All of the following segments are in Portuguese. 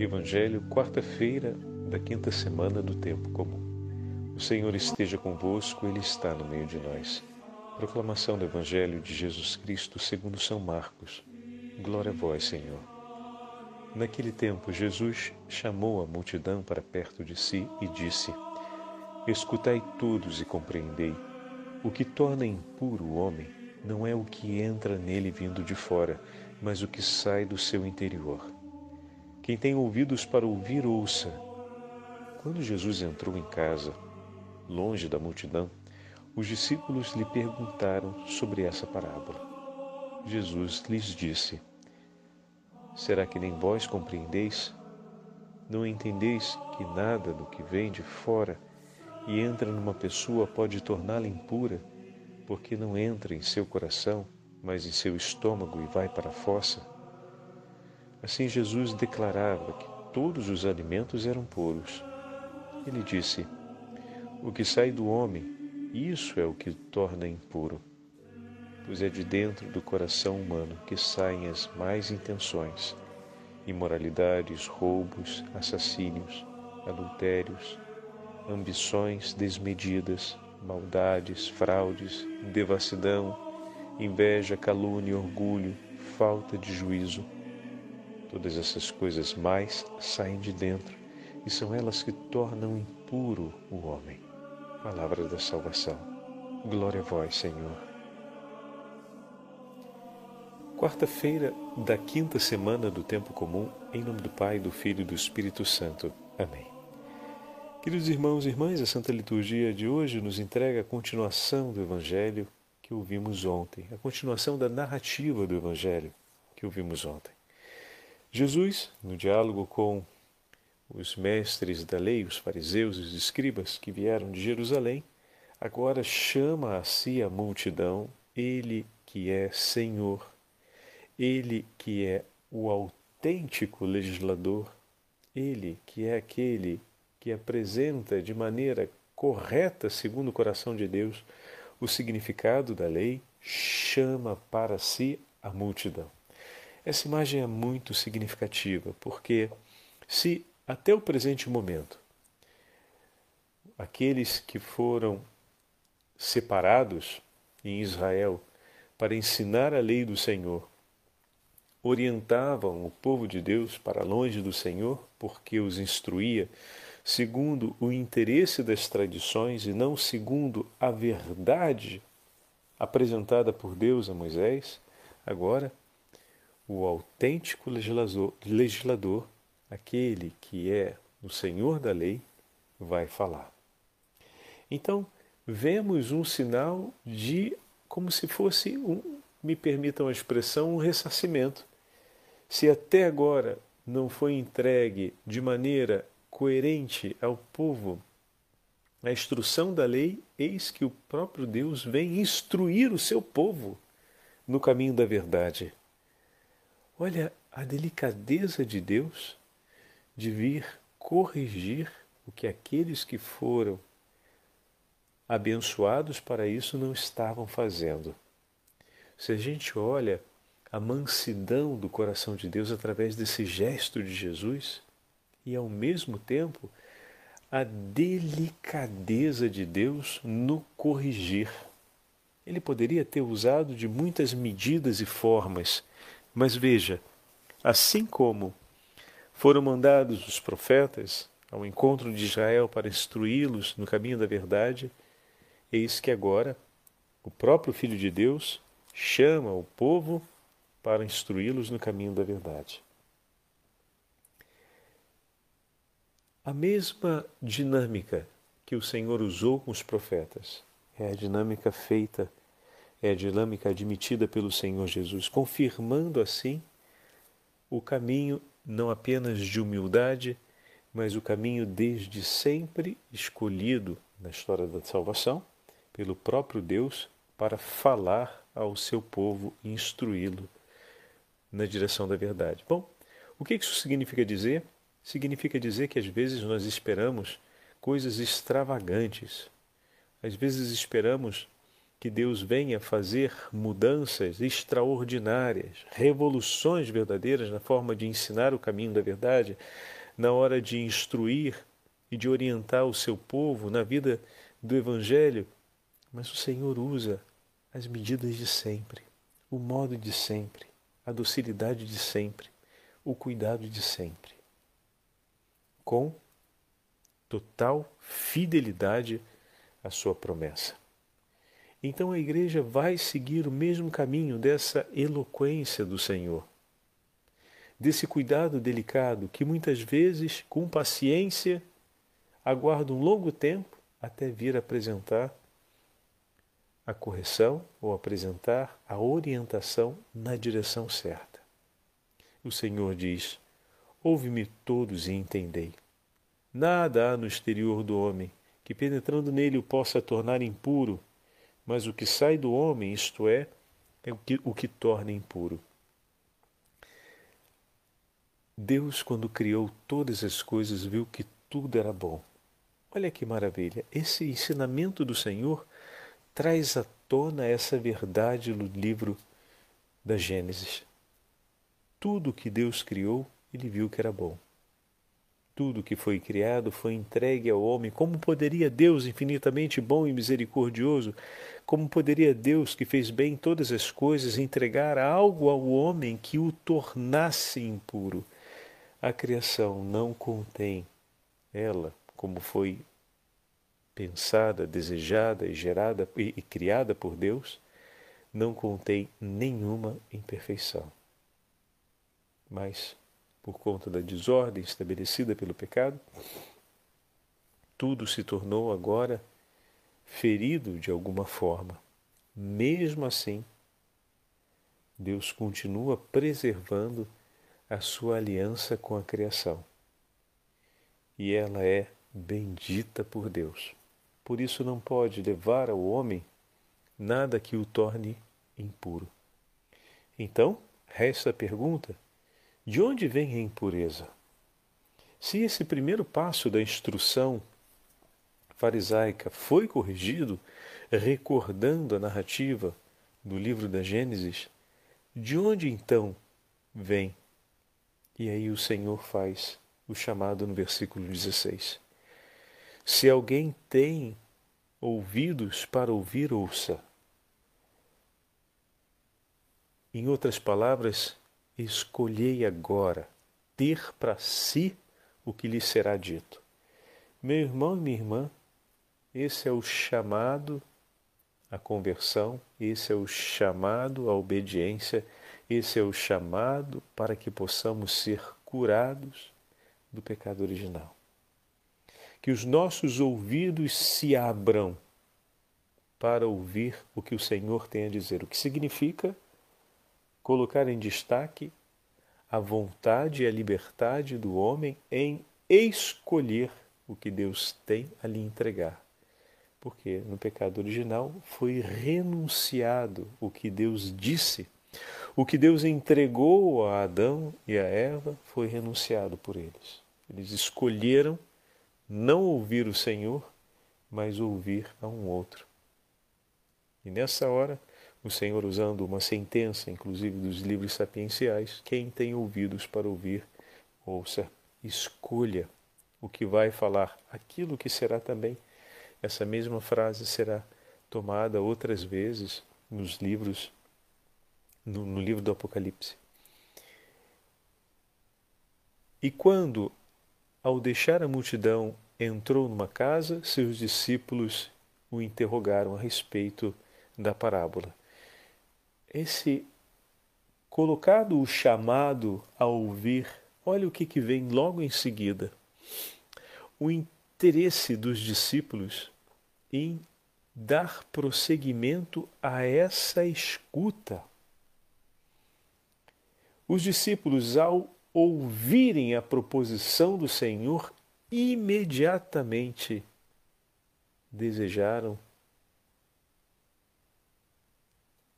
Evangelho, quarta-feira da quinta semana do tempo comum. O Senhor esteja convosco, Ele está no meio de nós. Proclamação do Evangelho de Jesus Cristo segundo São Marcos. Glória a vós, Senhor. Naquele tempo, Jesus chamou a multidão para perto de si e disse: Escutai todos e compreendei. O que torna impuro o homem não é o que entra nele vindo de fora, mas o que sai do seu interior. Quem tem ouvidos para ouvir, ouça. Quando Jesus entrou em casa, longe da multidão, os discípulos lhe perguntaram sobre essa parábola. Jesus lhes disse: Será que nem vós compreendeis? Não entendeis que nada do que vem de fora e entra numa pessoa pode torná-la impura, porque não entra em seu coração, mas em seu estômago e vai para a fossa? Assim Jesus declarava que todos os alimentos eram puros. Ele disse: O que sai do homem, isso é o que torna impuro, pois é de dentro do coração humano que saem as mais intenções, imoralidades, roubos, assassínios, adultérios, ambições desmedidas, maldades, fraudes, devassidão, inveja, calúnia, orgulho, falta de juízo Todas essas coisas mais saem de dentro e são elas que tornam impuro o homem. Palavra da salvação. Glória a vós, Senhor. Quarta-feira da quinta semana do tempo comum, em nome do Pai, do Filho e do Espírito Santo. Amém. Queridos irmãos e irmãs, a Santa Liturgia de hoje nos entrega a continuação do Evangelho que ouvimos ontem, a continuação da narrativa do Evangelho que ouvimos ontem. Jesus, no diálogo com os mestres da lei, os fariseus e os escribas que vieram de Jerusalém, agora chama a si a multidão, ele que é Senhor, ele que é o autêntico legislador, ele que é aquele que apresenta de maneira correta, segundo o coração de Deus, o significado da lei, chama para si a multidão. Essa imagem é muito significativa, porque se até o presente momento aqueles que foram separados em Israel para ensinar a lei do Senhor orientavam o povo de Deus para longe do Senhor, porque os instruía segundo o interesse das tradições e não segundo a verdade apresentada por Deus a Moisés, agora o autêntico legislador, legislador, aquele que é o Senhor da lei, vai falar. Então, vemos um sinal de como se fosse um, me permitam a expressão, um ressarcimento. Se até agora não foi entregue de maneira coerente ao povo a instrução da lei, eis que o próprio Deus vem instruir o seu povo no caminho da verdade. Olha a delicadeza de Deus de vir corrigir o que aqueles que foram abençoados para isso não estavam fazendo. Se a gente olha a mansidão do coração de Deus através desse gesto de Jesus e ao mesmo tempo a delicadeza de Deus no corrigir. Ele poderia ter usado de muitas medidas e formas mas veja, assim como foram mandados os profetas ao encontro de Israel para instruí-los no caminho da verdade, eis que agora o próprio Filho de Deus chama o povo para instruí-los no caminho da verdade. A mesma dinâmica que o Senhor usou com os profetas é a dinâmica feita é a dinâmica admitida pelo Senhor Jesus, confirmando assim o caminho não apenas de humildade, mas o caminho desde sempre escolhido na história da salvação pelo próprio Deus para falar ao seu povo e instruí-lo na direção da verdade. Bom, o que isso significa dizer? Significa dizer que às vezes nós esperamos coisas extravagantes. Às vezes esperamos que Deus venha fazer mudanças extraordinárias, revoluções verdadeiras na forma de ensinar o caminho da verdade, na hora de instruir e de orientar o seu povo na vida do Evangelho, mas o Senhor usa as medidas de sempre, o modo de sempre, a docilidade de sempre, o cuidado de sempre, com total fidelidade à sua promessa. Então a igreja vai seguir o mesmo caminho dessa eloquência do Senhor, desse cuidado delicado que muitas vezes, com paciência, aguarda um longo tempo até vir apresentar a correção ou apresentar a orientação na direção certa. O Senhor diz: Ouve-me todos e entendei. Nada há no exterior do homem que, penetrando nele, o possa tornar impuro mas o que sai do homem, isto é, é o que, o que torna impuro. Deus, quando criou todas as coisas, viu que tudo era bom. Olha que maravilha! Esse ensinamento do Senhor traz à tona essa verdade no livro da Gênesis. Tudo que Deus criou, ele viu que era bom. Tudo que foi criado foi entregue ao homem. Como poderia Deus, infinitamente bom e misericordioso, como poderia Deus, que fez bem todas as coisas, entregar algo ao homem que o tornasse impuro? A criação não contém ela, como foi pensada, desejada e gerada e, e criada por Deus, não contém nenhuma imperfeição. Mas por conta da desordem estabelecida pelo pecado, tudo se tornou agora ferido de alguma forma. Mesmo assim, Deus continua preservando a sua aliança com a criação. E ela é bendita por Deus. Por isso não pode levar ao homem nada que o torne impuro. Então, resta a pergunta: de onde vem a impureza? Se esse primeiro passo da instrução farisaica foi corrigido, recordando a narrativa do livro da Gênesis, de onde então vem? E aí o Senhor faz o chamado no versículo 16. Se alguém tem ouvidos para ouvir, ouça. Em outras palavras, escolhei agora ter para si o que lhe será dito. Meu irmão e minha irmã, esse é o chamado à conversão, esse é o chamado à obediência, esse é o chamado para que possamos ser curados do pecado original. Que os nossos ouvidos se abram para ouvir o que o Senhor tem a dizer, o que significa colocar em destaque a vontade e a liberdade do homem em escolher o que Deus tem a lhe entregar. Porque no pecado original foi renunciado o que Deus disse. O que Deus entregou a Adão e a Eva foi renunciado por eles. Eles escolheram não ouvir o Senhor, mas ouvir a um outro. E nessa hora, o Senhor usando uma sentença, inclusive dos livros sapienciais: quem tem ouvidos para ouvir, ouça, escolha o que vai falar, aquilo que será também. Essa mesma frase será tomada outras vezes nos livros, no, no livro do Apocalipse. E quando, ao deixar a multidão, entrou numa casa, seus discípulos o interrogaram a respeito da parábola esse colocado o chamado a ouvir, olha o que, que vem logo em seguida. O interesse dos discípulos em dar prosseguimento a essa escuta. Os discípulos, ao ouvirem a proposição do Senhor, imediatamente desejaram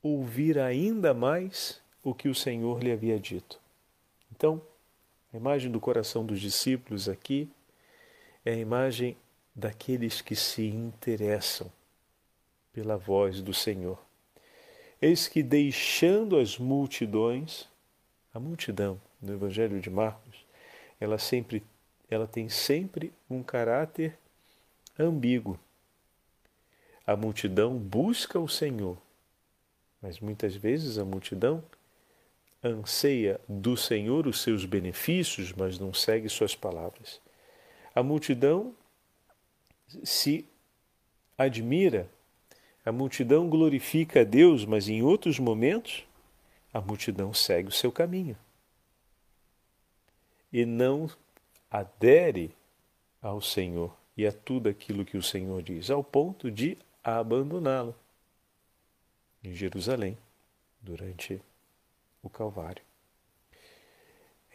ouvir ainda mais o que o Senhor lhe havia dito. Então, a imagem do coração dos discípulos aqui é a imagem daqueles que se interessam pela voz do Senhor. Eis que deixando as multidões, a multidão no Evangelho de Marcos, ela sempre ela tem sempre um caráter ambíguo. A multidão busca o Senhor, mas muitas vezes a multidão anseia do Senhor os seus benefícios, mas não segue suas palavras. A multidão se admira, a multidão glorifica a Deus, mas em outros momentos a multidão segue o seu caminho e não adere ao Senhor e a tudo aquilo que o Senhor diz, ao ponto de abandoná-lo em Jerusalém durante o Calvário.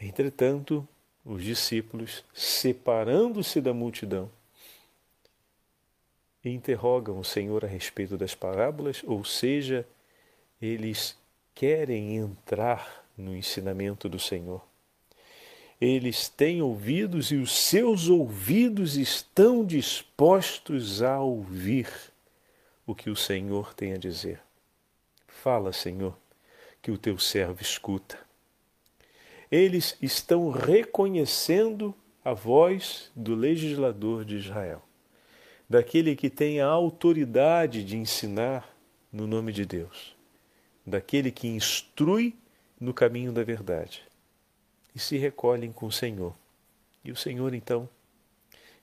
Entretanto, os discípulos, separando-se da multidão, interrogam o Senhor a respeito das parábolas, ou seja, eles querem entrar no ensinamento do Senhor. Eles têm ouvidos e os seus ouvidos estão dispostos a ouvir o que o Senhor tem a dizer. Fala, Senhor, que o teu servo escuta. Eles estão reconhecendo a voz do legislador de Israel, daquele que tem a autoridade de ensinar no nome de Deus, daquele que instrui no caminho da verdade e se recolhem com o Senhor. E o Senhor então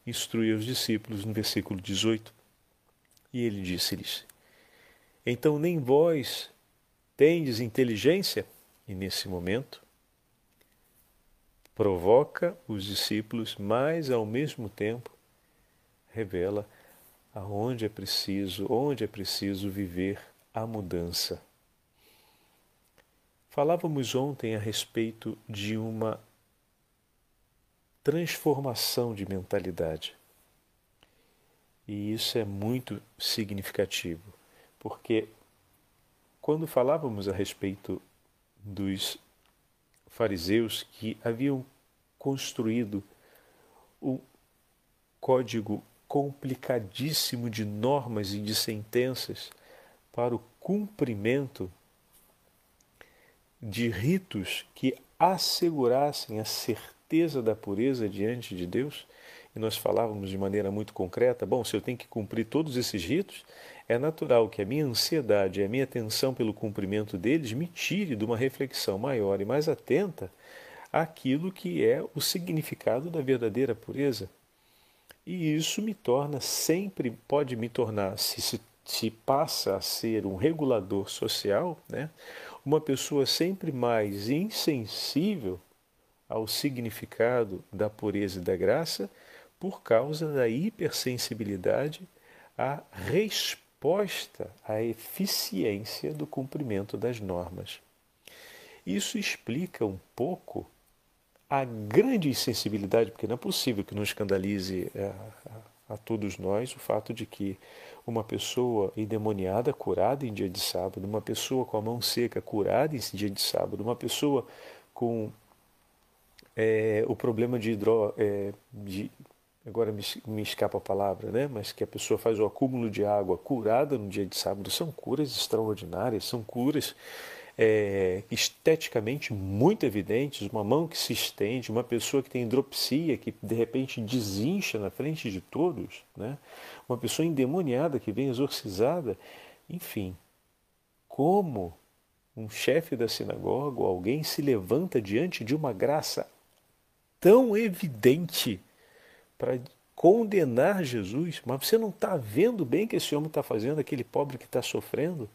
instrui os discípulos no versículo 18 e ele disse-lhes: Então nem vós tendes inteligência? E nesse momento provoca os discípulos, mas ao mesmo tempo revela aonde é preciso, onde é preciso viver a mudança Falávamos ontem a respeito de uma transformação de mentalidade. E isso é muito significativo, porque quando falávamos a respeito dos fariseus que haviam construído um código complicadíssimo de normas e de sentenças para o cumprimento de ritos que assegurassem a certeza da pureza diante de Deus, e nós falávamos de maneira muito concreta: bom, se eu tenho que cumprir todos esses ritos, é natural que a minha ansiedade e a minha atenção pelo cumprimento deles me tire de uma reflexão maior e mais atenta àquilo que é o significado da verdadeira pureza. E isso me torna sempre, pode me tornar, se, se, se passa a ser um regulador social, né? uma pessoa sempre mais insensível ao significado da pureza e da graça por causa da hipersensibilidade à resposta à eficiência do cumprimento das normas. Isso explica um pouco a grande insensibilidade, porque não é possível que não escandalize a, a, a todos nós o fato de que uma pessoa endemoniada curada em dia de sábado, uma pessoa com a mão seca curada em dia de sábado, uma pessoa com é, o problema de hidro, é, de, agora me, me, escapa a palavra, né? mas que a pessoa faz o acúmulo de água curada no dia de sábado, são curas extraordinárias, são curas é, esteticamente muito evidentes, uma mão que se estende, uma pessoa que tem hidropsia, que de repente desincha na frente de todos, né? uma pessoa endemoniada que vem exorcizada, enfim. Como um chefe da sinagoga alguém se levanta diante de uma graça tão evidente para condenar Jesus, mas você não está vendo bem que esse homem está fazendo, aquele pobre que está sofrendo?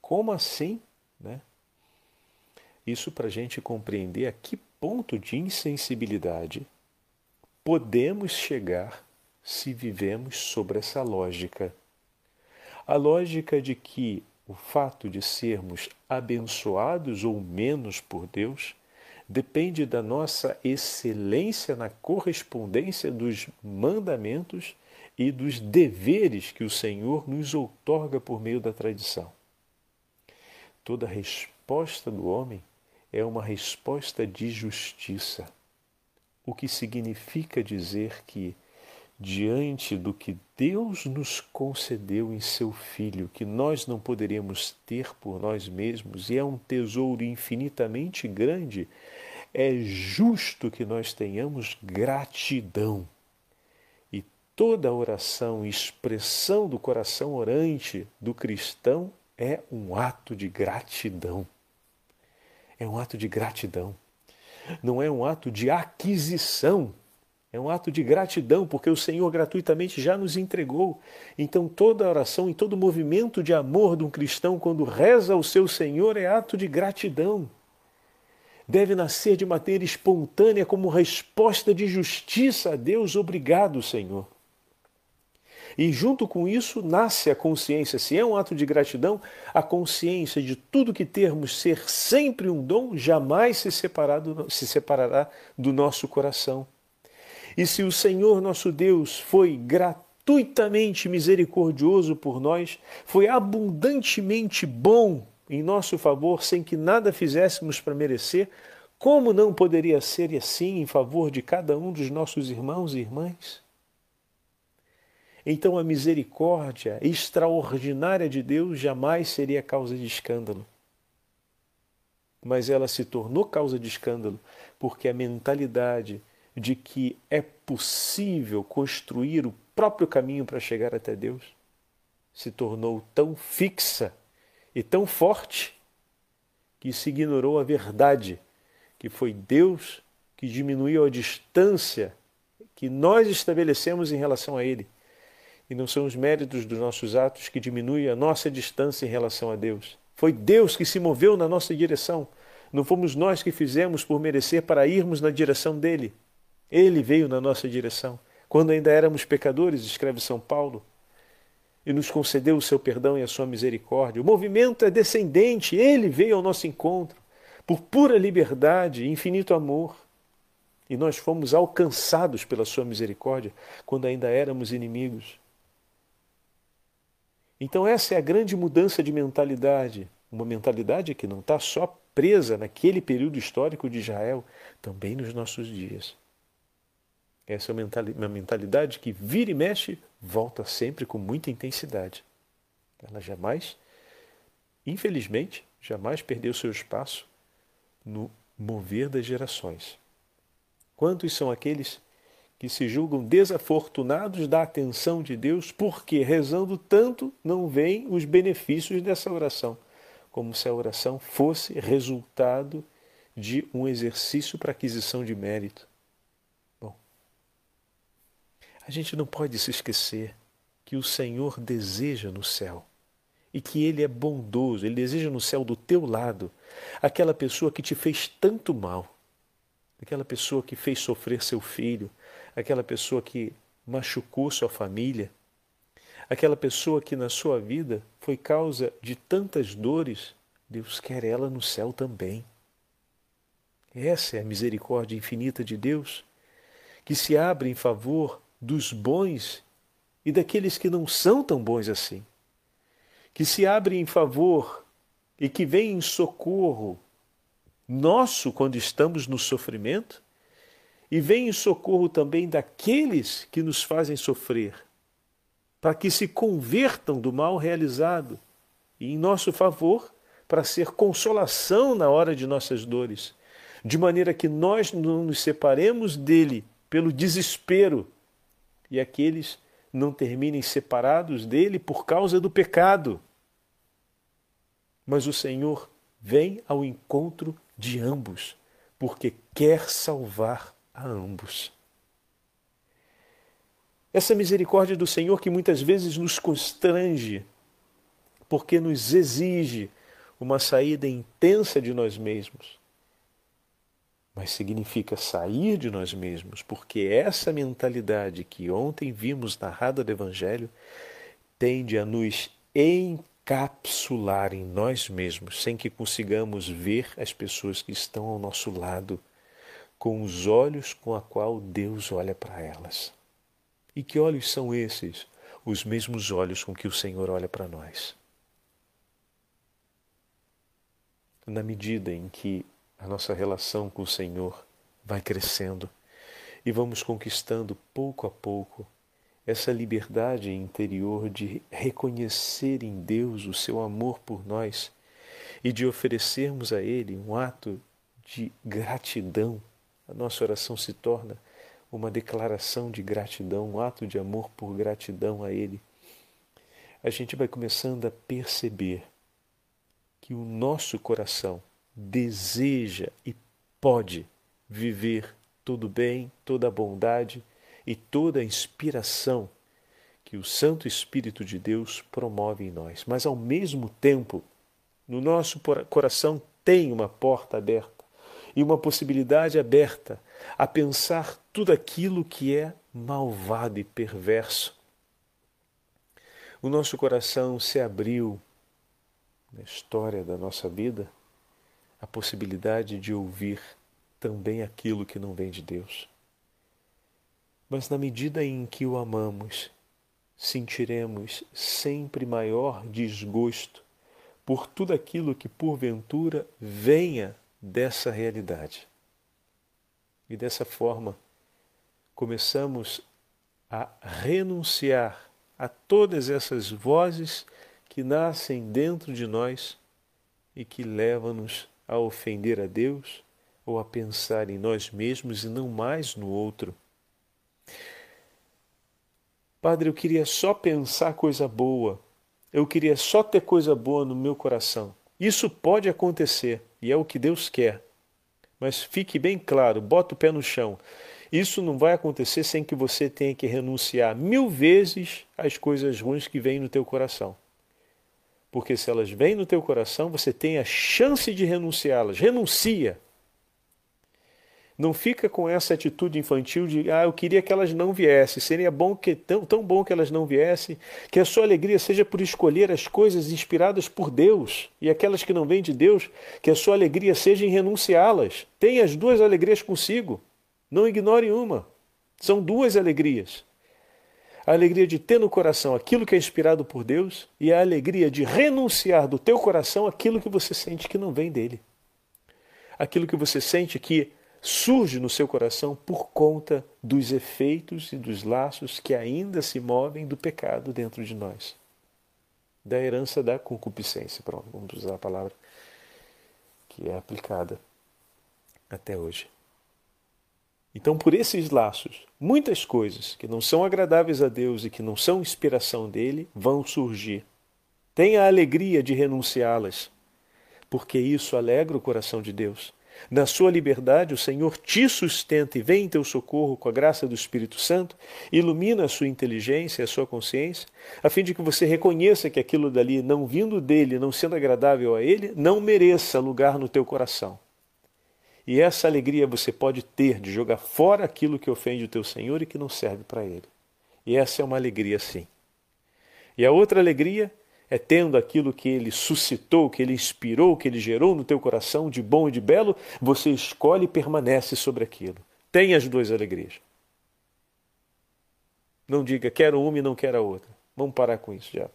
Como assim? Né? Isso para a gente compreender a que ponto de insensibilidade podemos chegar se vivemos sobre essa lógica. A lógica de que o fato de sermos abençoados ou menos por Deus depende da nossa excelência na correspondência dos mandamentos e dos deveres que o Senhor nos outorga por meio da tradição. Toda resposta do homem é uma resposta de justiça, o que significa dizer que, diante do que Deus nos concedeu em seu Filho, que nós não poderíamos ter por nós mesmos, e é um tesouro infinitamente grande, é justo que nós tenhamos gratidão. E toda oração, expressão do coração orante do cristão é um ato de gratidão. É um ato de gratidão. Não é um ato de aquisição é um ato de gratidão, porque o Senhor gratuitamente já nos entregou. Então, toda oração e todo movimento de amor de um cristão, quando reza ao seu Senhor, é ato de gratidão. Deve nascer de maneira espontânea, como resposta de justiça a Deus. Obrigado, Senhor. E junto com isso nasce a consciência, se é um ato de gratidão, a consciência de tudo que termos ser sempre um dom jamais se, separado, se separará do nosso coração. E se o Senhor nosso Deus foi gratuitamente misericordioso por nós, foi abundantemente bom em nosso favor, sem que nada fizéssemos para merecer, como não poderia ser assim em favor de cada um dos nossos irmãos e irmãs? Então a misericórdia extraordinária de Deus jamais seria causa de escândalo. Mas ela se tornou causa de escândalo porque a mentalidade de que é possível construir o próprio caminho para chegar até Deus se tornou tão fixa e tão forte que se ignorou a verdade, que foi Deus que diminuiu a distância que nós estabelecemos em relação a Ele. E não são os méritos dos nossos atos que diminuem a nossa distância em relação a Deus. Foi Deus que se moveu na nossa direção. Não fomos nós que fizemos por merecer para irmos na direção dele. Ele veio na nossa direção. Quando ainda éramos pecadores, escreve São Paulo, e nos concedeu o seu perdão e a sua misericórdia. O movimento é descendente, ele veio ao nosso encontro, por pura liberdade e infinito amor. E nós fomos alcançados pela sua misericórdia quando ainda éramos inimigos. Então, essa é a grande mudança de mentalidade. Uma mentalidade que não está só presa naquele período histórico de Israel, também nos nossos dias. Essa é uma mentalidade que vira e mexe, volta sempre com muita intensidade. Ela jamais, infelizmente, jamais perdeu seu espaço no mover das gerações. Quantos são aqueles que se julgam desafortunados da atenção de Deus porque, rezando tanto, não veem os benefícios dessa oração, como se a oração fosse resultado de um exercício para aquisição de mérito. A gente não pode se esquecer que o Senhor deseja no céu e que Ele é bondoso, Ele deseja no céu do teu lado aquela pessoa que te fez tanto mal, aquela pessoa que fez sofrer seu filho, aquela pessoa que machucou sua família, aquela pessoa que na sua vida foi causa de tantas dores, Deus quer ela no céu também. Essa é a misericórdia infinita de Deus, que se abre em favor dos bons e daqueles que não são tão bons assim, que se abrem em favor e que vêm em socorro nosso quando estamos no sofrimento e vêm em socorro também daqueles que nos fazem sofrer, para que se convertam do mal realizado e em nosso favor para ser consolação na hora de nossas dores, de maneira que nós não nos separemos dele pelo desespero e aqueles não terminem separados dele por causa do pecado. Mas o Senhor vem ao encontro de ambos, porque quer salvar a ambos. Essa misericórdia do Senhor que muitas vezes nos constrange, porque nos exige uma saída intensa de nós mesmos, mas significa sair de nós mesmos, porque essa mentalidade que ontem vimos narrada do Evangelho tende a nos encapsular em nós mesmos, sem que consigamos ver as pessoas que estão ao nosso lado com os olhos com a qual Deus olha para elas. E que olhos são esses? Os mesmos olhos com que o Senhor olha para nós. Na medida em que a nossa relação com o Senhor vai crescendo e vamos conquistando pouco a pouco essa liberdade interior de reconhecer em Deus o seu amor por nós e de oferecermos a Ele um ato de gratidão. A nossa oração se torna uma declaração de gratidão, um ato de amor por gratidão a Ele. A gente vai começando a perceber que o nosso coração deseja e pode viver todo bem, toda bondade e toda inspiração que o Santo Espírito de Deus promove em nós. Mas ao mesmo tempo, no nosso coração tem uma porta aberta e uma possibilidade aberta a pensar tudo aquilo que é malvado e perverso. O nosso coração se abriu na história da nossa vida a possibilidade de ouvir também aquilo que não vem de Deus. Mas na medida em que o amamos, sentiremos sempre maior desgosto por tudo aquilo que porventura venha dessa realidade. E dessa forma, começamos a renunciar a todas essas vozes que nascem dentro de nós e que levam-nos a ofender a Deus ou a pensar em nós mesmos e não mais no outro. Padre, eu queria só pensar coisa boa. Eu queria só ter coisa boa no meu coração. Isso pode acontecer e é o que Deus quer. Mas fique bem claro, bota o pé no chão. Isso não vai acontecer sem que você tenha que renunciar mil vezes às coisas ruins que vêm no teu coração. Porque se elas vêm no teu coração, você tem a chance de renunciá-las. Renuncia. Não fica com essa atitude infantil de ah, eu queria que elas não viessem. Seria bom que tão, tão bom que elas não viessem, que a sua alegria seja por escolher as coisas inspiradas por Deus e aquelas que não vêm de Deus, que a sua alegria seja em renunciá-las. Tenha as duas alegrias consigo. Não ignore uma. São duas alegrias. A alegria de ter no coração aquilo que é inspirado por Deus e a alegria de renunciar do teu coração aquilo que você sente que não vem dele. Aquilo que você sente que surge no seu coração por conta dos efeitos e dos laços que ainda se movem do pecado dentro de nós. Da herança da concupiscência, pronto, vamos usar a palavra que é aplicada até hoje. Então, por esses laços, muitas coisas que não são agradáveis a Deus e que não são inspiração dele vão surgir. Tenha a alegria de renunciá-las, porque isso alegra o coração de Deus. Na sua liberdade, o Senhor te sustenta e vem em teu socorro com a graça do Espírito Santo, ilumina a sua inteligência e a sua consciência, a fim de que você reconheça que aquilo dali, não vindo dele, não sendo agradável a ele, não mereça lugar no teu coração. E essa alegria você pode ter de jogar fora aquilo que ofende o teu Senhor e que não serve para ele. E essa é uma alegria sim. E a outra alegria é tendo aquilo que ele suscitou, que ele inspirou, que ele gerou no teu coração de bom e de belo, você escolhe e permanece sobre aquilo. Tem as duas alegrias. Não diga quero uma e não quero a outra. Vamos parar com isso já.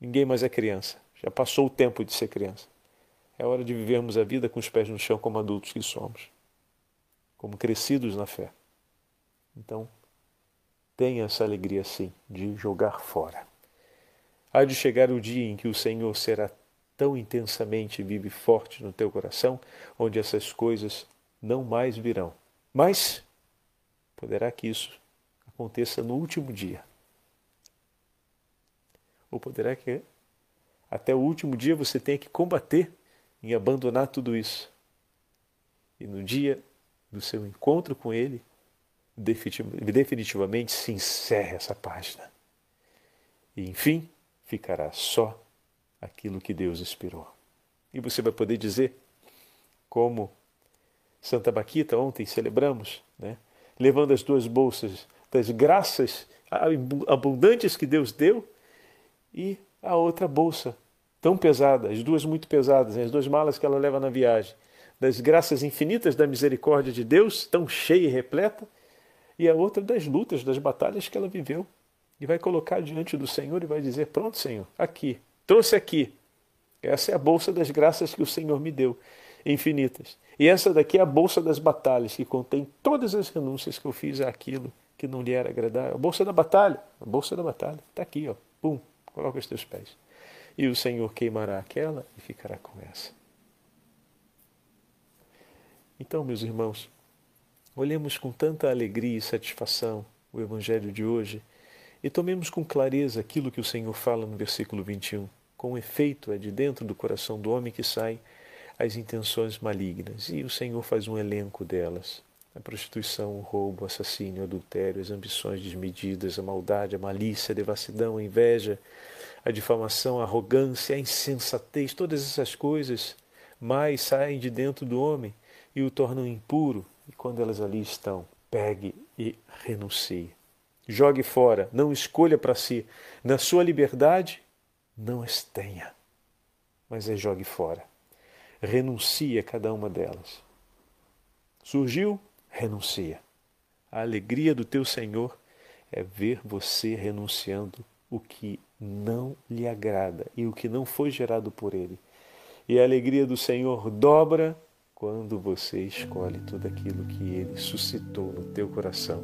Ninguém mais é criança. Já passou o tempo de ser criança. É hora de vivermos a vida com os pés no chão como adultos que somos, como crescidos na fé. Então, tenha essa alegria sim de jogar fora. Há de chegar o dia em que o Senhor será tão intensamente vivo e forte no teu coração, onde essas coisas não mais virão. Mas poderá que isso aconteça no último dia. Ou poderá que até o último dia você tenha que combater em abandonar tudo isso. E no dia do seu encontro com Ele, definitivamente se encerra essa página. E enfim, ficará só aquilo que Deus inspirou. E você vai poder dizer, como Santa Baquita ontem celebramos, né? levando as duas bolsas das graças abundantes que Deus deu e a outra bolsa tão pesada, as duas muito pesadas, as duas malas que ela leva na viagem, das graças infinitas da misericórdia de Deus, tão cheia e repleta, e a outra das lutas, das batalhas que ela viveu e vai colocar diante do Senhor e vai dizer: Pronto, Senhor, aqui, trouxe aqui. Essa é a bolsa das graças que o Senhor me deu. infinitas. E essa daqui é a bolsa das batalhas, que contém todas as renúncias que eu fiz àquilo que não lhe era agradável. A bolsa da batalha, a bolsa da batalha, está aqui, ó. Pum, coloca os teus pés. E o Senhor queimará aquela e ficará com essa. Então, meus irmãos, olhemos com tanta alegria e satisfação o Evangelho de hoje e tomemos com clareza aquilo que o Senhor fala no versículo 21. Com efeito, é de dentro do coração do homem que saem as intenções malignas, e o Senhor faz um elenco delas. A prostituição, o roubo, o assassínio, o adultério, as ambições desmedidas, a maldade, a malícia, a devassidão, a inveja, a difamação, a arrogância, a insensatez, todas essas coisas mais saem de dentro do homem e o tornam impuro. E quando elas ali estão, pegue e renuncie. Jogue fora, não escolha para si. Na sua liberdade, não as tenha, mas é jogue fora. Renuncie a cada uma delas. Surgiu? Renuncia. A alegria do teu Senhor é ver você renunciando o que não lhe agrada e o que não foi gerado por ele. E a alegria do Senhor dobra quando você escolhe tudo aquilo que ele suscitou no teu coração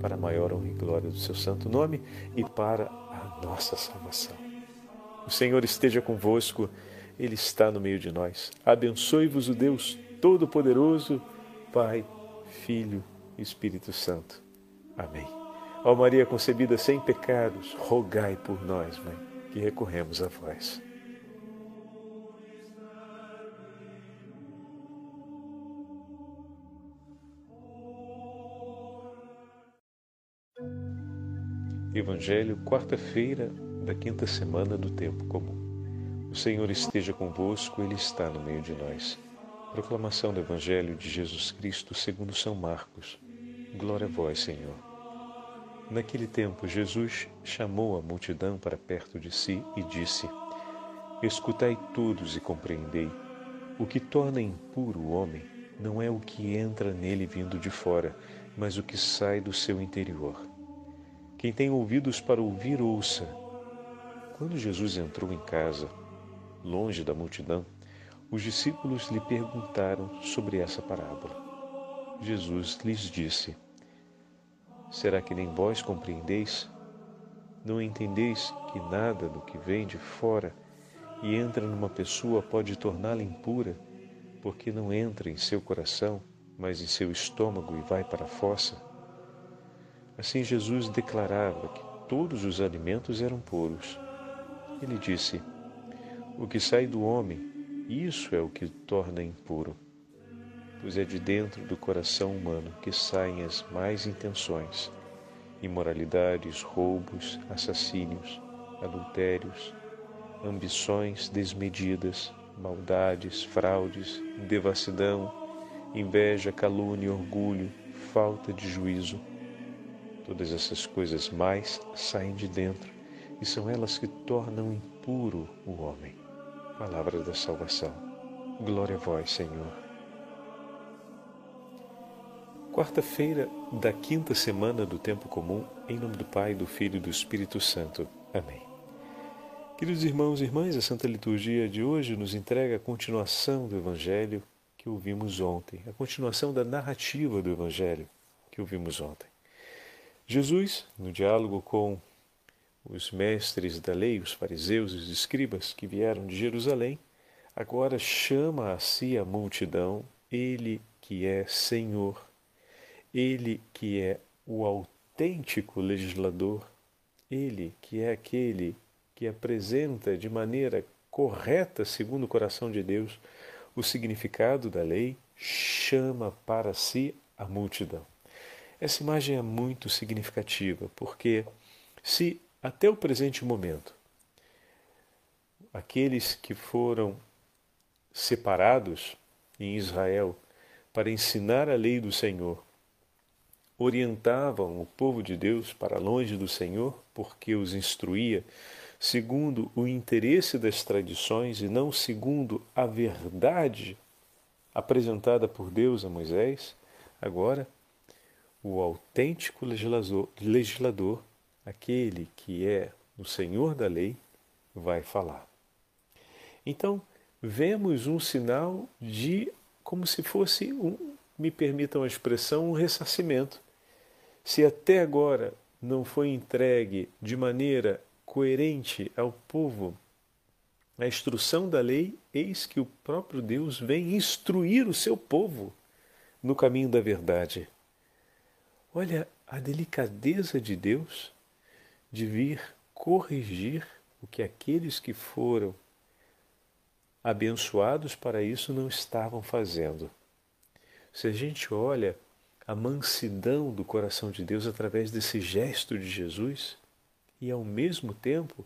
para a maior honra e glória do seu santo nome e para a nossa salvação. O Senhor esteja convosco, ele está no meio de nós. Abençoe-vos o Deus Todo-Poderoso, Pai, Filho e Espírito Santo. Amém. Ó Maria concebida sem pecados, rogai por nós, Mãe, que recorremos a vós. Evangelho, quarta-feira da quinta semana do tempo comum. O Senhor esteja convosco, Ele está no meio de nós. Proclamação do Evangelho de Jesus Cristo segundo São Marcos. Glória a vós, Senhor. Naquele tempo, Jesus chamou a multidão para perto de si e disse: Escutai todos e compreendei. O que torna impuro o homem não é o que entra nele vindo de fora, mas o que sai do seu interior quem tem ouvidos para ouvir, ouça. Quando Jesus entrou em casa, longe da multidão, os discípulos lhe perguntaram sobre essa parábola. Jesus lhes disse: Será que nem vós compreendeis? Não entendeis que nada do que vem de fora e entra numa pessoa pode torná-la impura, porque não entra em seu coração, mas em seu estômago e vai para a fossa? Assim Jesus declarava que todos os alimentos eram puros. Ele disse: O que sai do homem, isso é o que torna impuro. Pois é de dentro do coração humano que saem as mais intenções, imoralidades, roubos, assassínios, adultérios, ambições desmedidas, maldades, fraudes, devassidão, inveja, calúnia, orgulho, falta de juízo Todas essas coisas mais saem de dentro e são elas que tornam impuro o homem. Palavra da salvação. Glória a vós, Senhor. Quarta-feira da quinta semana do tempo comum, em nome do Pai, do Filho e do Espírito Santo. Amém. Queridos irmãos e irmãs, a Santa Liturgia de hoje nos entrega a continuação do Evangelho que ouvimos ontem, a continuação da narrativa do Evangelho que ouvimos ontem. Jesus, no diálogo com os mestres da lei, os fariseus e os escribas que vieram de Jerusalém, agora chama a si a multidão, ele que é Senhor, ele que é o autêntico legislador, ele que é aquele que apresenta de maneira correta, segundo o coração de Deus, o significado da lei, chama para si a multidão. Essa imagem é muito significativa, porque se até o presente momento aqueles que foram separados em Israel para ensinar a lei do Senhor orientavam o povo de Deus para longe do Senhor, porque os instruía segundo o interesse das tradições e não segundo a verdade apresentada por Deus a Moisés, agora o autêntico legislador, legislador, aquele que é o senhor da lei, vai falar. Então, vemos um sinal de como se fosse um, me permitam a expressão, um ressarcimento. Se até agora não foi entregue de maneira coerente ao povo a instrução da lei, eis que o próprio Deus vem instruir o seu povo no caminho da verdade. Olha a delicadeza de Deus de vir corrigir o que aqueles que foram abençoados para isso não estavam fazendo. Se a gente olha a mansidão do coração de Deus através desse gesto de Jesus e ao mesmo tempo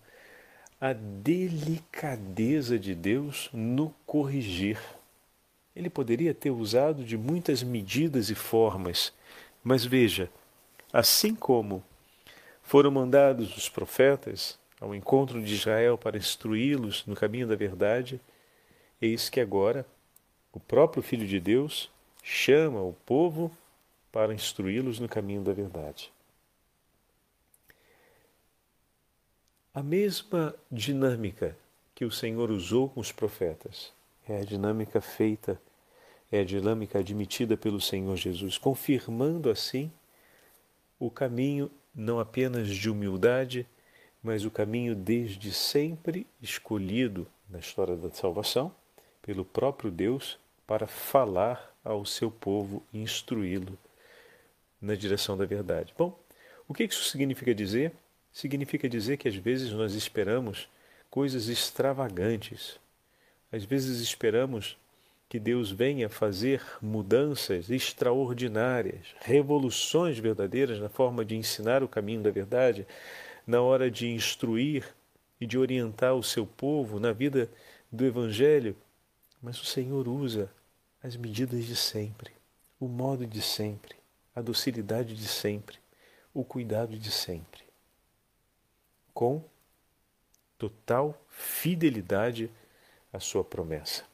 a delicadeza de Deus no corrigir. Ele poderia ter usado de muitas medidas e formas, mas veja, assim como foram mandados os profetas ao encontro de Israel para instruí-los no caminho da verdade, eis que agora o próprio Filho de Deus chama o povo para instruí-los no caminho da verdade. A mesma dinâmica que o Senhor usou com os profetas é a dinâmica feita, é a dinâmica admitida pelo Senhor Jesus, confirmando assim o caminho não apenas de humildade, mas o caminho desde sempre escolhido na história da salvação pelo próprio Deus para falar ao seu povo e instruí-lo na direção da verdade. Bom, o que isso significa dizer? Significa dizer que às vezes nós esperamos coisas extravagantes. Às vezes esperamos que Deus venha fazer mudanças extraordinárias, revoluções verdadeiras na forma de ensinar o caminho da verdade, na hora de instruir e de orientar o seu povo na vida do Evangelho. Mas o Senhor usa as medidas de sempre, o modo de sempre, a docilidade de sempre, o cuidado de sempre, com total fidelidade à sua promessa.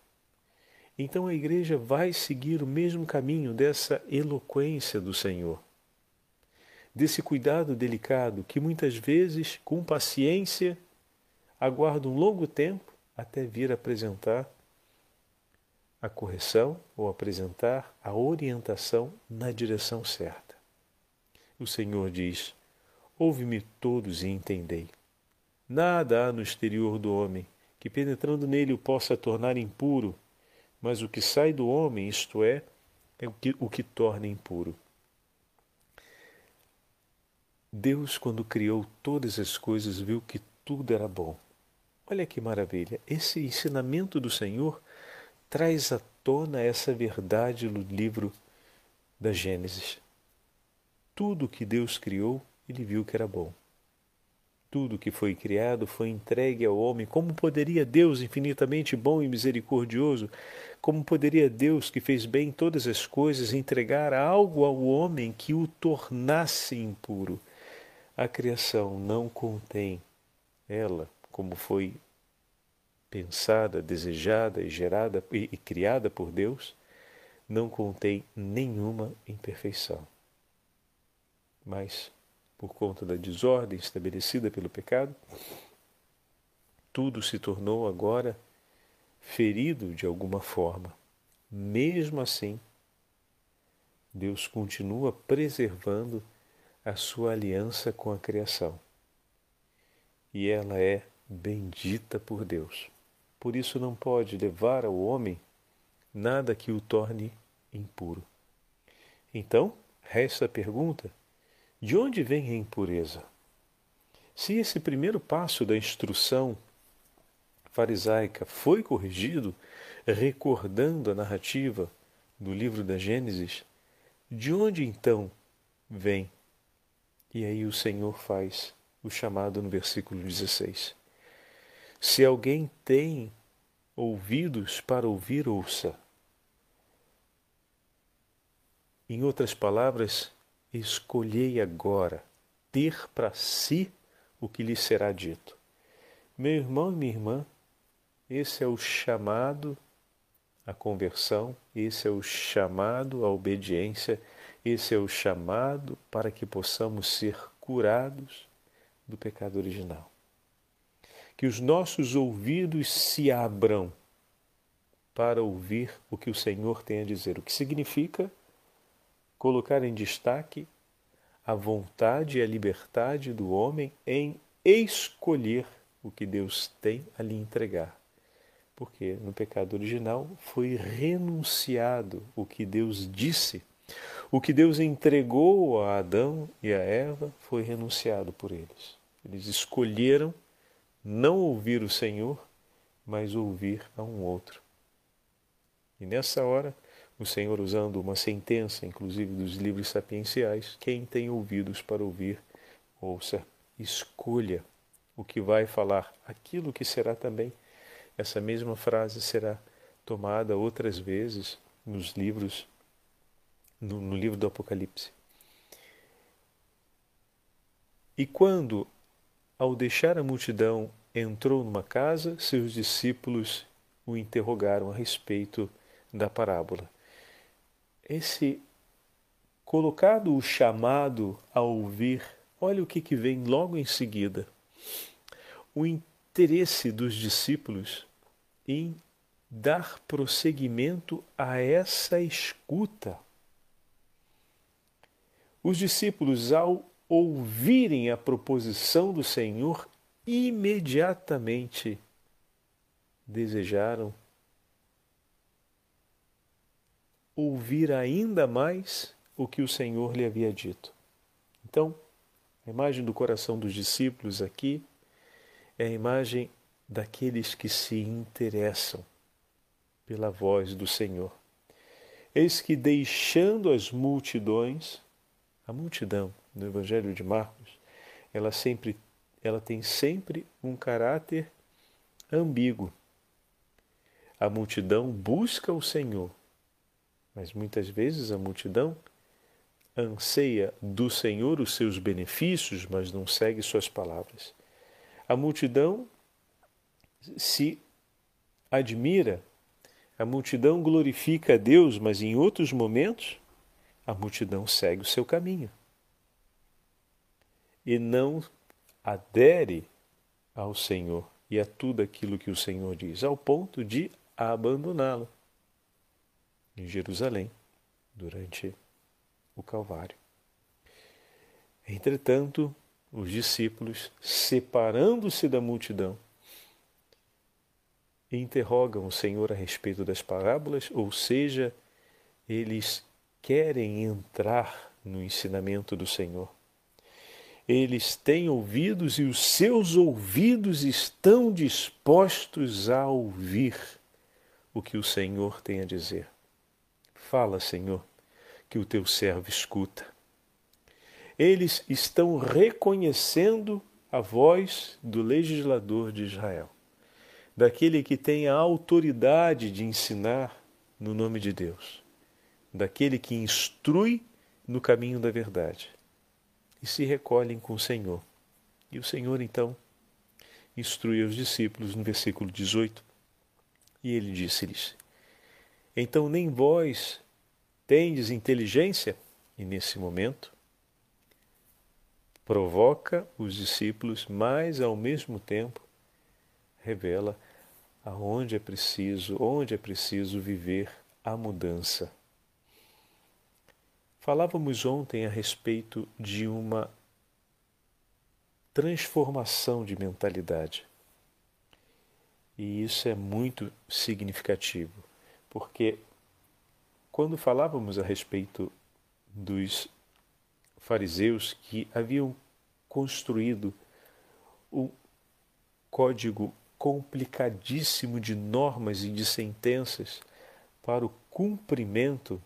Então a igreja vai seguir o mesmo caminho dessa eloquência do Senhor, desse cuidado delicado que muitas vezes, com paciência, aguarda um longo tempo até vir apresentar a correção ou apresentar a orientação na direção certa. O Senhor diz: Ouve-me todos e entendei. Nada há no exterior do homem que, penetrando nele, o possa tornar impuro, mas o que sai do homem, isto é, é o que, o que torna impuro. Deus, quando criou todas as coisas, viu que tudo era bom. Olha que maravilha! Esse ensinamento do Senhor traz à tona essa verdade no livro da Gênesis. Tudo que Deus criou, ele viu que era bom. Tudo que foi criado foi entregue ao homem. Como poderia Deus, infinitamente bom e misericordioso, como poderia Deus, que fez bem todas as coisas, entregar algo ao homem que o tornasse impuro? A criação não contém ela, como foi pensada, desejada e gerada e, e criada por Deus, não contém nenhuma imperfeição. Mas, por conta da desordem estabelecida pelo pecado, tudo se tornou agora ferido de alguma forma. Mesmo assim, Deus continua preservando a sua aliança com a criação. E ela é bendita por Deus. Por isso não pode levar ao homem nada que o torne impuro. Então, resta a pergunta: de onde vem a impureza? Se esse primeiro passo da instrução farisaica foi corrigido, recordando a narrativa do livro da Gênesis, de onde então vem? E aí o Senhor faz o chamado no versículo 16. Se alguém tem ouvidos para ouvir, ouça. Em outras palavras, escolhei agora ter para si o que lhe será dito. Meu irmão e minha irmã, esse é o chamado à conversão, esse é o chamado à obediência, esse é o chamado para que possamos ser curados do pecado original. Que os nossos ouvidos se abram para ouvir o que o Senhor tem a dizer, o que significa colocar em destaque a vontade e a liberdade do homem em escolher o que Deus tem a lhe entregar. Porque no pecado original foi renunciado o que Deus disse. O que Deus entregou a Adão e a Eva foi renunciado por eles. Eles escolheram não ouvir o Senhor, mas ouvir a um outro. E nessa hora, o Senhor, usando uma sentença, inclusive dos livros sapienciais, quem tem ouvidos para ouvir, ouça, escolha o que vai falar, aquilo que será também. Essa mesma frase será tomada outras vezes nos livros, no, no livro do Apocalipse. E quando, ao deixar a multidão, entrou numa casa, seus discípulos o interrogaram a respeito da parábola. Esse colocado o chamado a ouvir, olha o que, que vem logo em seguida. O interesse dos discípulos em dar prosseguimento a essa escuta. Os discípulos, ao ouvirem a proposição do Senhor, imediatamente desejaram ouvir ainda mais o que o Senhor lhe havia dito. Então, a imagem do coração dos discípulos aqui é a imagem daqueles que se interessam pela voz do Senhor. Eis que deixando as multidões, a multidão no Evangelho de Marcos, ela sempre ela tem sempre um caráter ambíguo. A multidão busca o Senhor, mas muitas vezes a multidão anseia do Senhor os seus benefícios, mas não segue suas palavras. A multidão se admira, a multidão glorifica a Deus, mas em outros momentos a multidão segue o seu caminho e não adere ao Senhor e a tudo aquilo que o Senhor diz, ao ponto de abandoná-lo em Jerusalém durante o Calvário. Entretanto, os discípulos, separando-se da multidão, interrogam o Senhor a respeito das parábolas, ou seja, eles querem entrar no ensinamento do Senhor. Eles têm ouvidos e os seus ouvidos estão dispostos a ouvir o que o Senhor tem a dizer. Fala, Senhor, que o teu servo escuta. Eles estão reconhecendo a voz do legislador de Israel, daquele que tem a autoridade de ensinar no nome de Deus, daquele que instrui no caminho da verdade e se recolhem com o Senhor. E o Senhor então instrui os discípulos no versículo 18 e ele disse-lhes: Então nem vós tendes inteligência? E nesse momento provoca os discípulos, mas ao mesmo tempo revela aonde é preciso, onde é preciso viver a mudança Falávamos ontem a respeito de uma transformação de mentalidade. E isso é muito significativo, porque quando falávamos a respeito dos fariseus que haviam construído um código complicadíssimo de normas e de sentenças para o cumprimento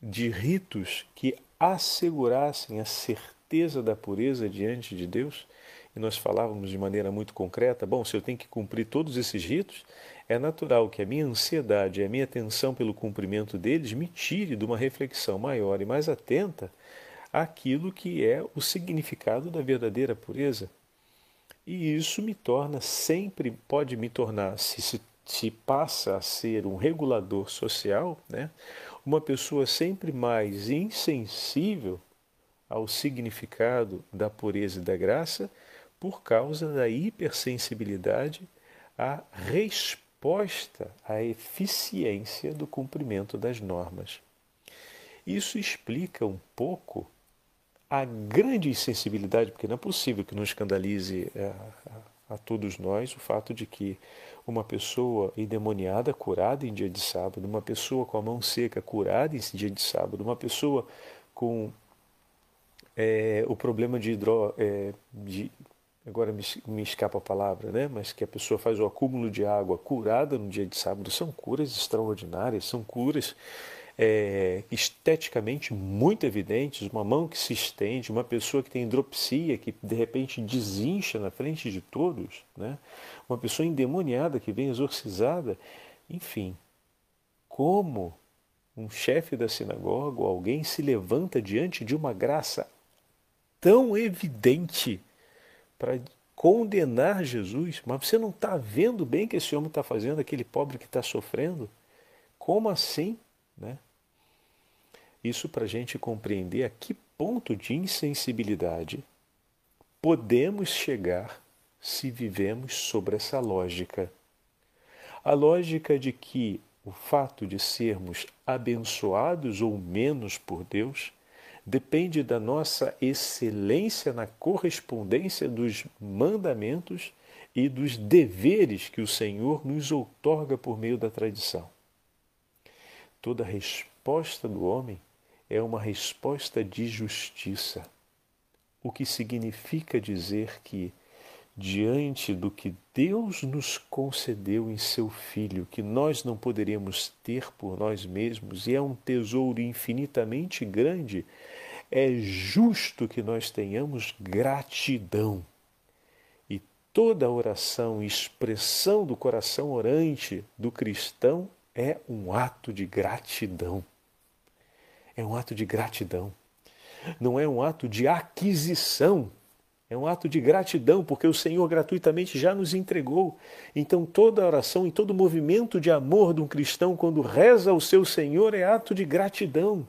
de ritos que assegurassem a certeza da pureza diante de Deus, e nós falávamos de maneira muito concreta: bom, se eu tenho que cumprir todos esses ritos, é natural que a minha ansiedade e a minha atenção pelo cumprimento deles me tire de uma reflexão maior e mais atenta àquilo que é o significado da verdadeira pureza. E isso me torna sempre, pode me tornar, se, se, se passa a ser um regulador social, né? uma pessoa sempre mais insensível ao significado da pureza e da graça por causa da hipersensibilidade a resposta à eficiência do cumprimento das normas. Isso explica um pouco a grande insensibilidade, porque não é possível que não escandalize a, é, a, a todos nós o fato de que uma pessoa endemoniada curada em dia de sábado, uma pessoa com a mão seca curada em dia de sábado, uma pessoa com é, o problema de, hidro, é, de agora me, me, escapa a palavra, né? mas que a pessoa faz o acúmulo de água curada no dia de sábado, são curas extraordinárias, são curas é, esteticamente muito evidentes, uma mão que se estende, uma pessoa que tem hidropsia, que de repente desincha na frente de todos, né? uma pessoa endemoniada que vem exorcizada, enfim, como um chefe da sinagoga ou alguém se levanta diante de uma graça tão evidente para condenar Jesus, mas você não está vendo bem que esse homem está fazendo, aquele pobre que está sofrendo? Como assim? Né? Isso para a gente compreender a que ponto de insensibilidade podemos chegar se vivemos sobre essa lógica. A lógica de que o fato de sermos abençoados ou menos por Deus depende da nossa excelência na correspondência dos mandamentos e dos deveres que o Senhor nos outorga por meio da tradição. Toda resposta do homem é uma resposta de justiça, o que significa dizer que, diante do que Deus nos concedeu em seu Filho, que nós não poderíamos ter por nós mesmos, e é um tesouro infinitamente grande, é justo que nós tenhamos gratidão. E toda oração, expressão do coração orante do cristão é um ato de gratidão é um ato de gratidão. Não é um ato de aquisição, é um ato de gratidão, porque o Senhor gratuitamente já nos entregou. Então, toda oração e todo movimento de amor de um cristão, quando reza ao seu Senhor, é ato de gratidão.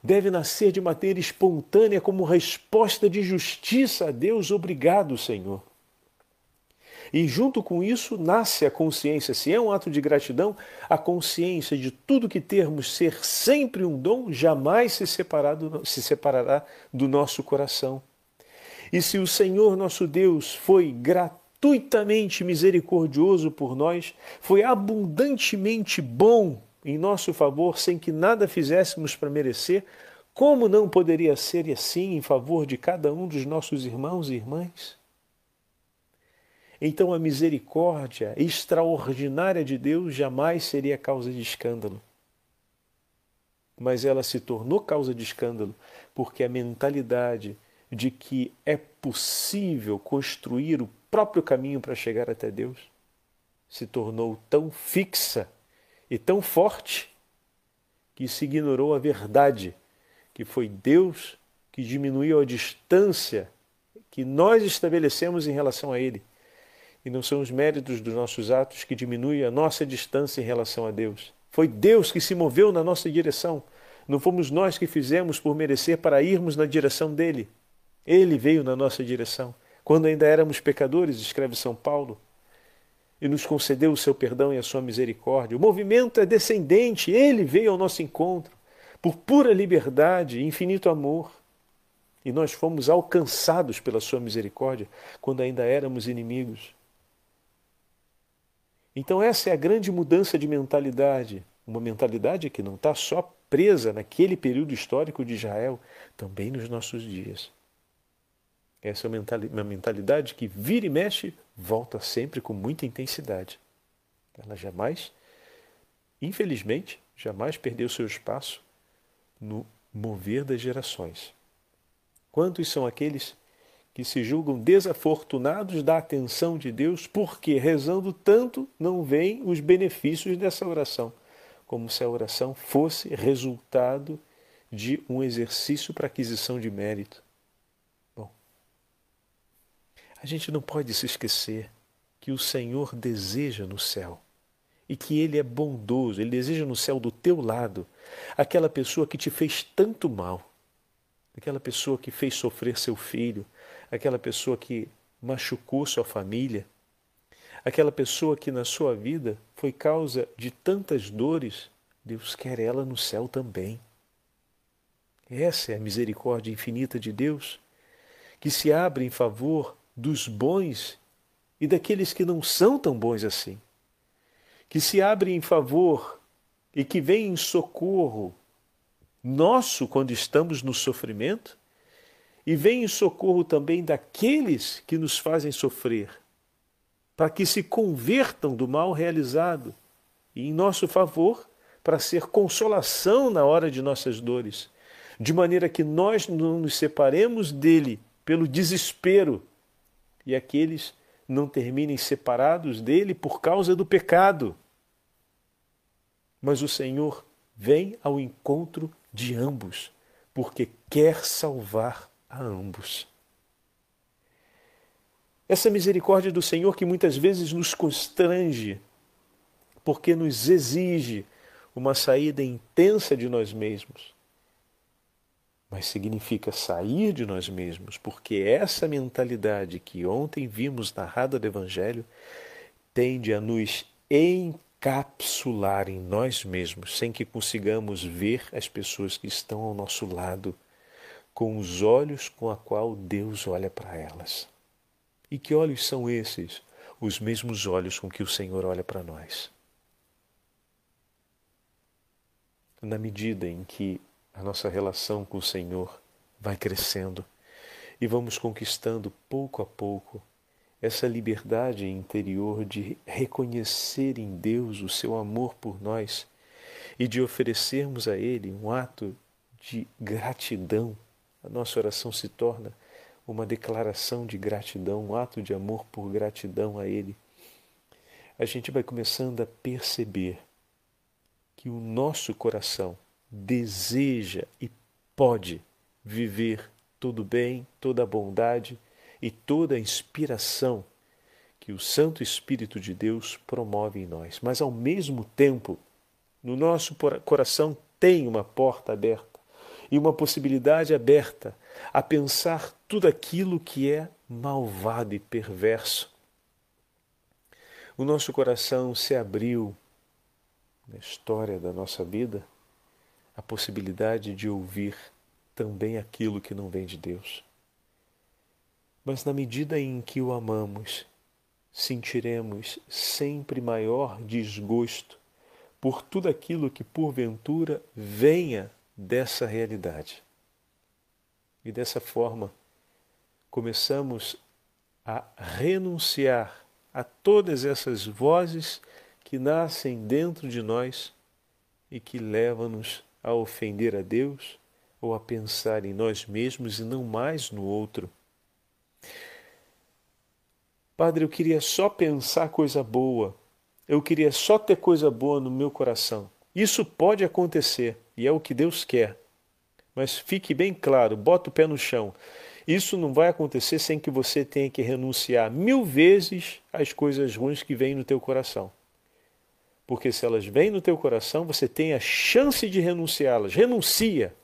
Deve nascer de maneira espontânea, como resposta de justiça a Deus. Obrigado, Senhor. E junto com isso nasce a consciência, se é um ato de gratidão, a consciência de tudo que termos ser sempre um dom jamais se, separado, se separará do nosso coração. E se o Senhor nosso Deus foi gratuitamente misericordioso por nós, foi abundantemente bom em nosso favor, sem que nada fizéssemos para merecer, como não poderia ser assim em favor de cada um dos nossos irmãos e irmãs? então a misericórdia extraordinária de Deus jamais seria causa de escândalo. Mas ela se tornou causa de escândalo porque a mentalidade de que é possível construir o próprio caminho para chegar até Deus se tornou tão fixa e tão forte que se ignorou a verdade, que foi Deus que diminuiu a distância que nós estabelecemos em relação a Ele e não são os méritos dos nossos atos que diminuem a nossa distância em relação a Deus. Foi Deus que se moveu na nossa direção. Não fomos nós que fizemos por merecer para irmos na direção dele. Ele veio na nossa direção. Quando ainda éramos pecadores, escreve São Paulo, e nos concedeu o seu perdão e a sua misericórdia. O movimento é descendente, ele veio ao nosso encontro por pura liberdade e infinito amor. E nós fomos alcançados pela sua misericórdia quando ainda éramos inimigos. Então, essa é a grande mudança de mentalidade. Uma mentalidade que não está só presa naquele período histórico de Israel, também nos nossos dias. Essa é uma mentalidade que vira e mexe, volta sempre com muita intensidade. Ela jamais, infelizmente, jamais perdeu seu espaço no mover das gerações. Quantos são aqueles que se julgam desafortunados da atenção de Deus, porque rezando tanto não veem os benefícios dessa oração, como se a oração fosse resultado de um exercício para aquisição de mérito. A gente não pode se esquecer que o Senhor deseja no céu e que Ele é bondoso, Ele deseja no céu do teu lado aquela pessoa que te fez tanto mal, aquela pessoa que fez sofrer seu filho, aquela pessoa que machucou sua família, aquela pessoa que na sua vida foi causa de tantas dores, Deus quer ela no céu também. Essa é a misericórdia infinita de Deus, que se abre em favor dos bons e daqueles que não são tão bons assim, que se abre em favor e que vem em socorro nosso quando estamos no sofrimento e vem em socorro também daqueles que nos fazem sofrer, para que se convertam do mal realizado e em nosso favor, para ser consolação na hora de nossas dores, de maneira que nós não nos separemos dele pelo desespero e aqueles não terminem separados dele por causa do pecado. Mas o Senhor vem ao encontro de ambos, porque quer salvar a ambos. Essa misericórdia do Senhor que muitas vezes nos constrange, porque nos exige uma saída intensa de nós mesmos, mas significa sair de nós mesmos, porque essa mentalidade que ontem vimos narrada do Evangelho tende a nos encapsular em nós mesmos, sem que consigamos ver as pessoas que estão ao nosso lado com os olhos com a qual Deus olha para elas. E que olhos são esses? Os mesmos olhos com que o Senhor olha para nós. Na medida em que a nossa relação com o Senhor vai crescendo e vamos conquistando pouco a pouco essa liberdade interior de reconhecer em Deus o seu amor por nós e de oferecermos a Ele um ato de gratidão a nossa oração se torna uma declaração de gratidão, um ato de amor por gratidão a Ele. A gente vai começando a perceber que o nosso coração deseja e pode viver todo bem, toda a bondade e toda a inspiração que o Santo Espírito de Deus promove em nós. Mas ao mesmo tempo, no nosso coração tem uma porta aberta e uma possibilidade aberta a pensar tudo aquilo que é malvado e perverso. O nosso coração se abriu na história da nossa vida a possibilidade de ouvir também aquilo que não vem de Deus. Mas na medida em que o amamos, sentiremos sempre maior desgosto por tudo aquilo que porventura venha dessa realidade. E dessa forma, começamos a renunciar a todas essas vozes que nascem dentro de nós e que levam-nos a ofender a Deus ou a pensar em nós mesmos e não mais no outro. Padre, eu queria só pensar coisa boa, eu queria só ter coisa boa no meu coração. Isso pode acontecer e é o que Deus quer. Mas fique bem claro, bota o pé no chão. Isso não vai acontecer sem que você tenha que renunciar mil vezes às coisas ruins que vêm no teu coração. Porque se elas vêm no teu coração, você tem a chance de renunciá-las. Renuncia.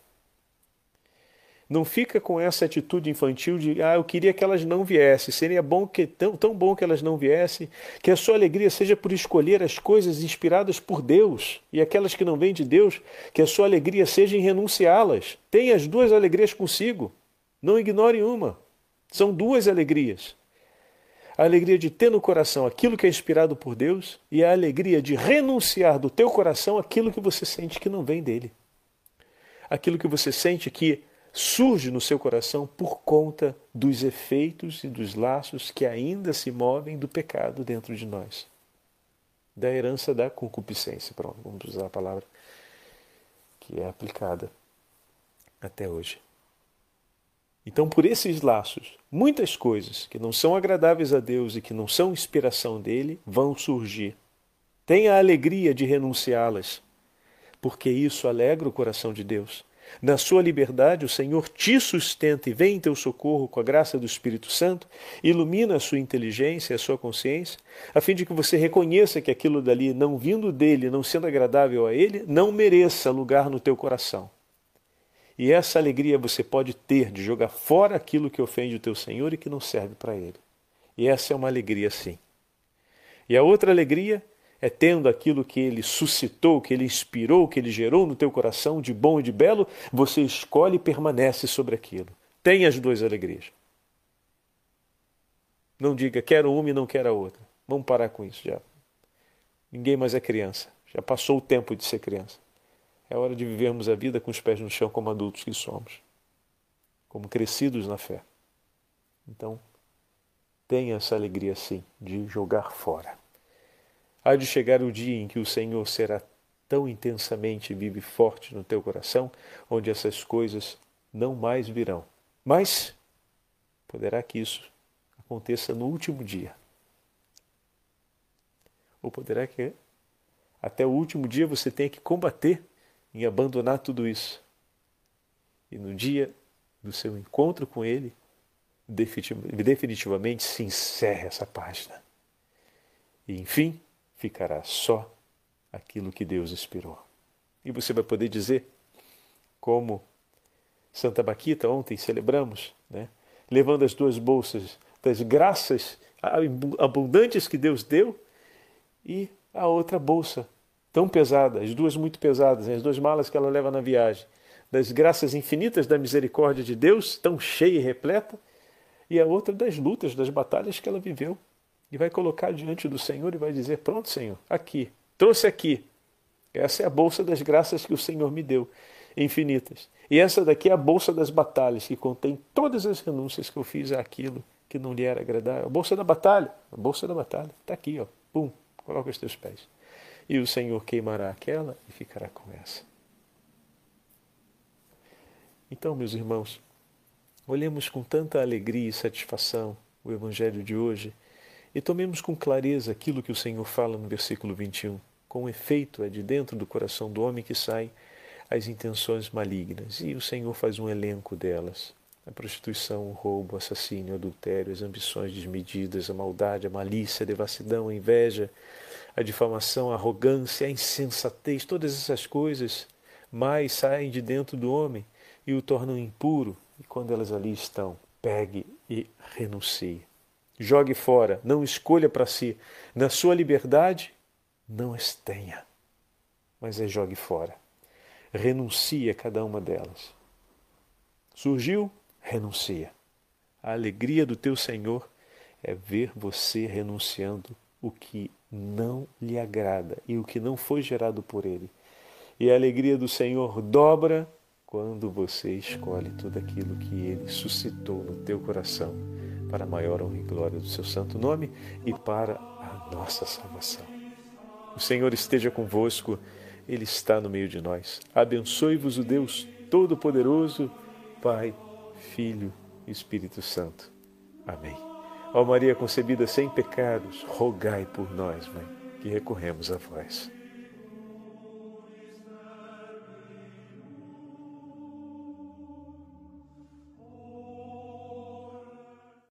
Não fica com essa atitude infantil de ah, eu queria que elas não viessem. Seria bom que tão, tão bom que elas não viessem, que a sua alegria seja por escolher as coisas inspiradas por Deus e aquelas que não vêm de Deus, que a sua alegria seja em renunciá-las. Tenha as duas alegrias consigo. Não ignore uma. São duas alegrias. A alegria de ter no coração aquilo que é inspirado por Deus e a alegria de renunciar do teu coração aquilo que você sente que não vem dele. Aquilo que você sente que surge no seu coração por conta dos efeitos e dos laços que ainda se movem do pecado dentro de nós. Da herança da concupiscência, pronto, vamos usar a palavra que é aplicada até hoje. Então, por esses laços, muitas coisas que não são agradáveis a Deus e que não são inspiração dele vão surgir. Tenha a alegria de renunciá-las, porque isso alegra o coração de Deus. Na sua liberdade, o Senhor te sustenta e vem em teu socorro com a graça do Espírito Santo, ilumina a sua inteligência e a sua consciência, a fim de que você reconheça que aquilo dali, não vindo dele, não sendo agradável a ele, não mereça lugar no teu coração. E essa alegria você pode ter de jogar fora aquilo que ofende o teu Senhor e que não serve para ele. E essa é uma alegria, sim. E a outra alegria é tendo aquilo que ele suscitou, que ele inspirou, que ele gerou no teu coração de bom e de belo, você escolhe e permanece sobre aquilo. Tem as duas alegrias. Não diga quero uma e não quero a outra. Vamos parar com isso já. Ninguém mais é criança. Já passou o tempo de ser criança. É hora de vivermos a vida com os pés no chão como adultos que somos, como crescidos na fé. Então, tenha essa alegria sim de jogar fora. Há de chegar o dia em que o Senhor será tão intensamente vivo e forte no teu coração, onde essas coisas não mais virão. Mas poderá que isso aconteça no último dia. Ou poderá que até o último dia você tenha que combater em abandonar tudo isso. E no dia do seu encontro com Ele, definitivamente se encerra essa página. E enfim, ficará só aquilo que Deus inspirou. E você vai poder dizer, como Santa Baquita ontem celebramos, né? levando as duas bolsas das graças abundantes que Deus deu e a outra bolsa tão pesada, as duas muito pesadas, as duas malas que ela leva na viagem, das graças infinitas da misericórdia de Deus, tão cheia e repleta, e a outra das lutas, das batalhas que ela viveu e vai colocar diante do Senhor e vai dizer: Pronto, Senhor, aqui, trouxe aqui. Essa é a bolsa das graças que o Senhor me deu, infinitas. E essa daqui é a bolsa das batalhas, que contém todas as renúncias que eu fiz àquilo que não lhe era agradável. A bolsa da batalha, a bolsa da batalha, está aqui, ó. Pum, coloca os teus pés. E o Senhor queimará aquela e ficará com essa. Então, meus irmãos, olhemos com tanta alegria e satisfação o Evangelho de hoje e tomemos com clareza aquilo que o Senhor fala no versículo 21. Com efeito, é de dentro do coração do homem que saem as intenções malignas, e o Senhor faz um elenco delas. A prostituição, o roubo, o assassínio, o adultério, as ambições desmedidas, a maldade, a malícia, a devassidão, a inveja, a difamação, a arrogância, a insensatez, todas essas coisas mais saem de dentro do homem e o tornam impuro. E quando elas ali estão, pegue e renuncie. Jogue fora, não escolha para si. Na sua liberdade, não as tenha, mas as jogue fora. Renuncie a cada uma delas. Surgiu? Renuncia. A alegria do teu Senhor é ver você renunciando o que não lhe agrada e o que não foi gerado por ele. E a alegria do Senhor dobra quando você escolhe tudo aquilo que ele suscitou no teu coração para a maior honra e glória do seu santo nome e para a nossa salvação. O Senhor esteja convosco, Ele está no meio de nós. Abençoe-vos o Deus Todo-Poderoso, Pai, Filho e Espírito Santo. Amém. Ó Maria concebida sem pecados, rogai por nós, Mãe, que recorremos a vós.